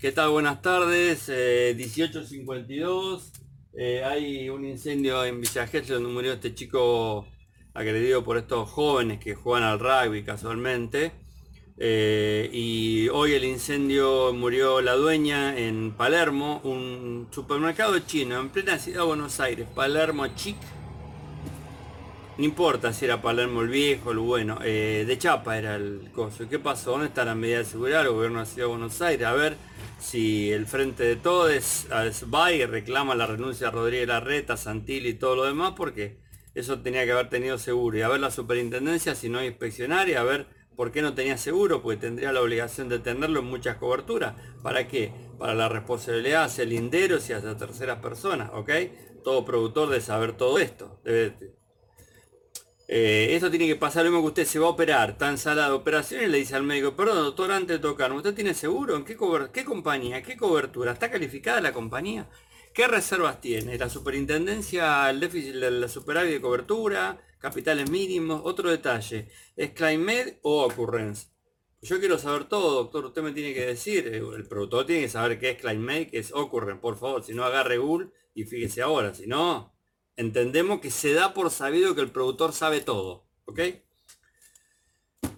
¿Qué tal? Buenas tardes. 18.52. Eh, eh, hay un incendio en Villa donde murió este chico agredido por estos jóvenes que juegan al rugby casualmente. Eh, y hoy el incendio murió la dueña en Palermo, un supermercado chino en plena ciudad de Buenos Aires, Palermo Chic no importa si era Palermo el viejo, el bueno, eh, de Chapa era el coso. ¿Qué pasó? ¿Dónde está la medida de seguridad? El gobierno de la Ciudad de Buenos Aires. A ver si el Frente de Todos va y reclama la renuncia de Rodríguez Larreta, Santilli y todo lo demás, porque eso tenía que haber tenido seguro. Y a ver la superintendencia si no inspeccionar y a ver por qué no tenía seguro, porque tendría la obligación de tenerlo en muchas coberturas. ¿Para qué? Para la responsabilidad hacia linderos y hacia terceras personas, ¿ok? Todo productor de saber todo esto. Debe, eh, esto tiene que pasar lo mismo que usted se va a operar, en sala de operaciones le dice al médico, perdón doctor, antes de tocarme, ¿usted tiene seguro? ¿En qué, qué compañía? ¿Qué cobertura? ¿Está calificada la compañía? ¿Qué reservas tiene? ¿La superintendencia, el déficit de la superávit de cobertura, capitales mínimos? Otro detalle, ¿es ClimeMed o Occurrence? Yo quiero saber todo, doctor, usted me tiene que decir, eh, el productor tiene que saber qué es ClimeMed, qué es Occurrence, por favor, si no agarre Google y fíjese ahora, si no, entendemos que se da por sabido que el productor sabe todo. ¿Ok?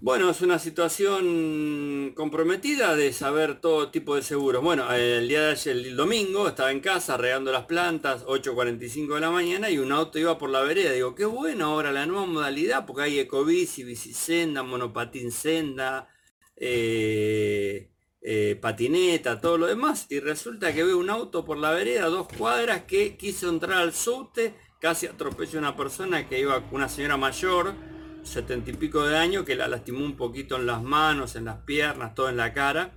Bueno, es una situación comprometida de saber todo tipo de seguros. Bueno, el día de ayer, el domingo, estaba en casa regando las plantas, 8.45 de la mañana, y un auto iba por la vereda. Digo, qué bueno ahora la nueva modalidad, porque hay ecobici, bicisenda, monopatín senda, eh, eh, patineta, todo lo demás. Y resulta que veo un auto por la vereda, dos cuadras, que quiso entrar al subte casi atropelló a una persona que iba, una señora mayor, setenta y pico de años, que la lastimó un poquito en las manos, en las piernas, todo en la cara.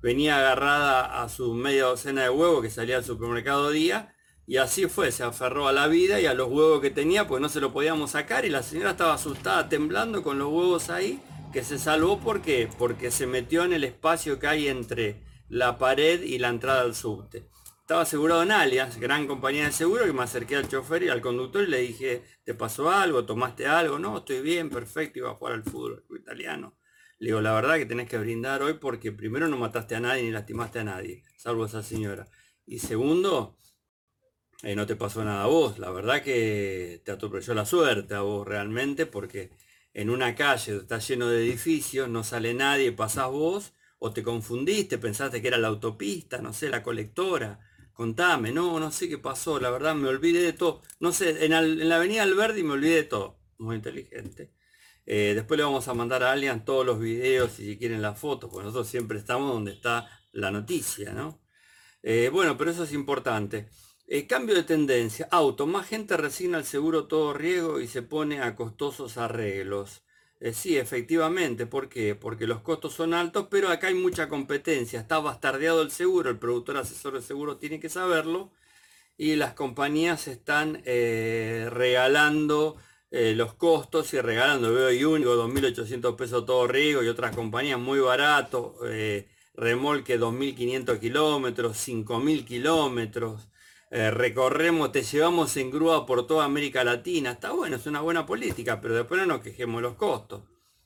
Venía agarrada a su media docena de huevos que salía al supermercado día. Y así fue, se aferró a la vida y a los huevos que tenía, pues no se lo podíamos sacar. Y la señora estaba asustada, temblando con los huevos ahí, que se salvó porque, porque se metió en el espacio que hay entre la pared y la entrada al subte. Estaba asegurado en Alias, gran compañía de seguro, que me acerqué al chofer y al conductor y le dije, ¿te pasó algo? ¿Tomaste algo? No, estoy bien, perfecto, iba a jugar al fútbol italiano. Le digo, la verdad que tenés que brindar hoy porque primero no mataste a nadie ni lastimaste a nadie, salvo esa señora. Y segundo, eh, no te pasó nada a vos. La verdad que te atropelló la suerte a vos realmente porque en una calle está lleno de edificios, no sale nadie, pasás vos, o te confundiste, pensaste que era la autopista, no sé, la colectora contame, no, no sé qué pasó, la verdad me olvidé de todo. No sé, en, la avenida Alberdi me olvidé de todo. Muy inteligente. Eh, después le vamos a mandar a Alian todos los videos y si quieren las fotos, porque nosotros siempre estamos donde está la noticia, ¿no? Eh, bueno, pero eso es importante. Eh, cambio de tendencia. Auto. Más gente resigna el seguro todo riego y se pone a costosos arreglos. Eh, sí, efectivamente, ¿por qué? Porque los costos son altos, pero acá hay mucha competencia, está bastardeado el seguro, el productor asesor de seguro tiene que saberlo, y las compañías están eh, regalando eh, los costos y regalando, veo único, 2.800 pesos todo riego y otras compañías muy baratos, remolque 2.500 kilómetros, 5.000 kilómetros, eh, recorremos, te llevamos en grúa por toda América Latina. Está bueno, es una buena política, pero después no nos quejemos los costos.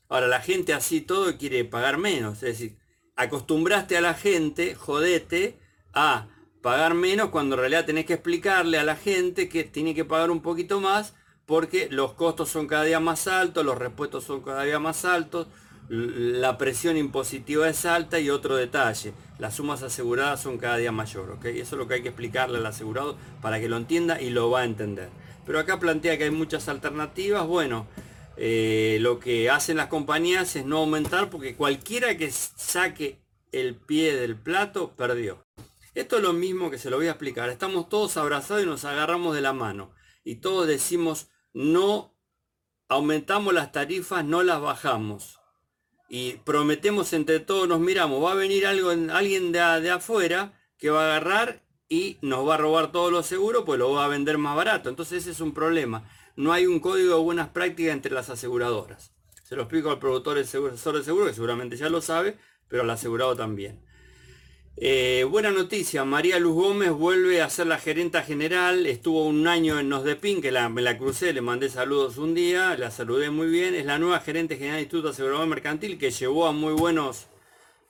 Ahora, la gente así todo quiere pagar menos. Es decir, acostumbraste a la gente, jodete, a pagar menos cuando en realidad tenés que explicarle a la gente que tiene que pagar un poquito más porque los costos son cada día más altos, los repuestos son cada día más altos, la presión impositiva es alta y otro detalle, las sumas aseguradas son cada día mayor, ¿ok? Eso es lo que hay que explicarle al asegurado para que lo entienda y lo va a entender. Pero acá plantea que hay muchas alternativas, bueno, eh, lo que hacen las compañías es no aumentar porque cualquiera que saque el pie del plato perdió. Esto es lo mismo que se lo voy a explicar. Estamos todos abrazados y nos agarramos de la mano. Y todos decimos, no aumentamos las tarifas, no las bajamos y prometemos entre todos, nos miramos, va a venir algo, alguien de, de, afuera que va a agarrar y nos va a robar todos los seguros, pues lo va a vender más barato. Entonces ese es un problema. No hay un código de buenas prácticas entre las aseguradoras. Se lo explico al productor del seguro, de seguro, que seguramente ya lo sabe, pero al asegurado también. Eh, buena noticia, María Luz Gómez vuelve a ser la gerenta general, estuvo un año en Nosdepin, que la, me la crucé, le mandé saludos un día, la saludé muy bien, es la nueva gerente general del Instituto Asegurador Mercantil que llevó a muy buenos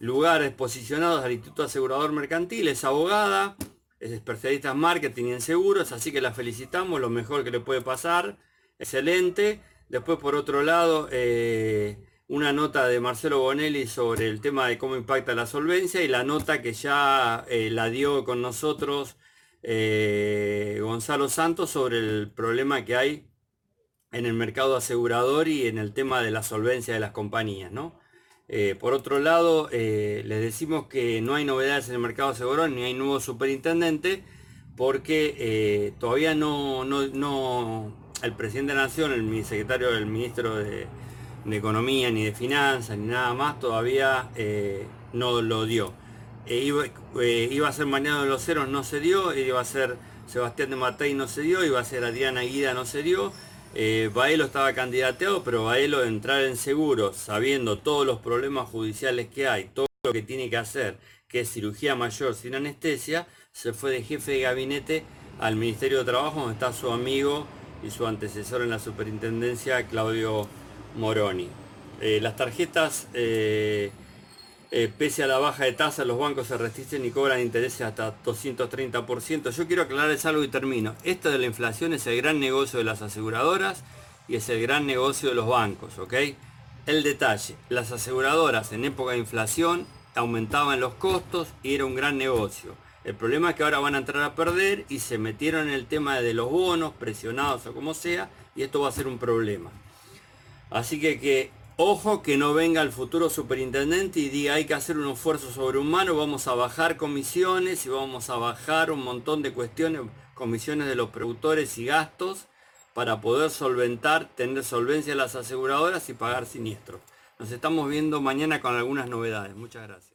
lugares posicionados al Instituto Asegurador Mercantil, es abogada, es especialista en marketing y en seguros, así que la felicitamos, lo mejor que le puede pasar, excelente. Después, por otro lado, eh, una nota de Marcelo Bonelli sobre el tema de cómo impacta la solvencia y la nota que ya eh, la dio con nosotros eh, Gonzalo Santos sobre el problema que hay en el mercado asegurador y en el tema de la solvencia de las compañías. ¿no? por otro lado, les decimos que no hay novedades en el mercado asegurador ni hay nuevo superintendente porque todavía no, no, no el presidente de la Nación, el secretario del ministro de, Economía, ni de Finanzas, ni nada más, todavía eh, no lo dio. E eh, iba, a ser Mañana de los Ceros, no se dio, iba a ser Sebastián de Matei, no se dio, iba a ser Adriana Guida, no se dio. Eh, Baelo estaba candidateado, pero Baelo de entrar en seguro, sabiendo todos los problemas judiciales que hay, todo lo que tiene que hacer, que es cirugía mayor sin anestesia, se fue de jefe de gabinete al Ministerio de Trabajo, donde está su amigo y su antecesor en la superintendencia, Claudio Moroni. Eh, las tarjetas, eh, eh, pese a la baja de tasa, los bancos se resisten y cobran intereses hasta 230%. Yo quiero aclararles algo y termino. Esto de la inflación es el gran negocio de las aseguradoras y es el gran negocio de los bancos, ¿ok? El detalle, las aseguradoras en época de inflación aumentaban los costos y era un gran negocio. El problema es que ahora van a entrar a perder y se metieron en el tema de los bonos, presionados o como sea, y esto va a ser un problema. Así que, que ojo que no venga el futuro superintendente y diga hay que hacer un esfuerzo sobrehumano, vamos a bajar comisiones y vamos a bajar un montón de cuestiones, comisiones de los productores y gastos para poder solventar, tener solvencia las aseguradoras y pagar siniestros. Nos estamos viendo mañana con algunas novedades. Muchas gracias.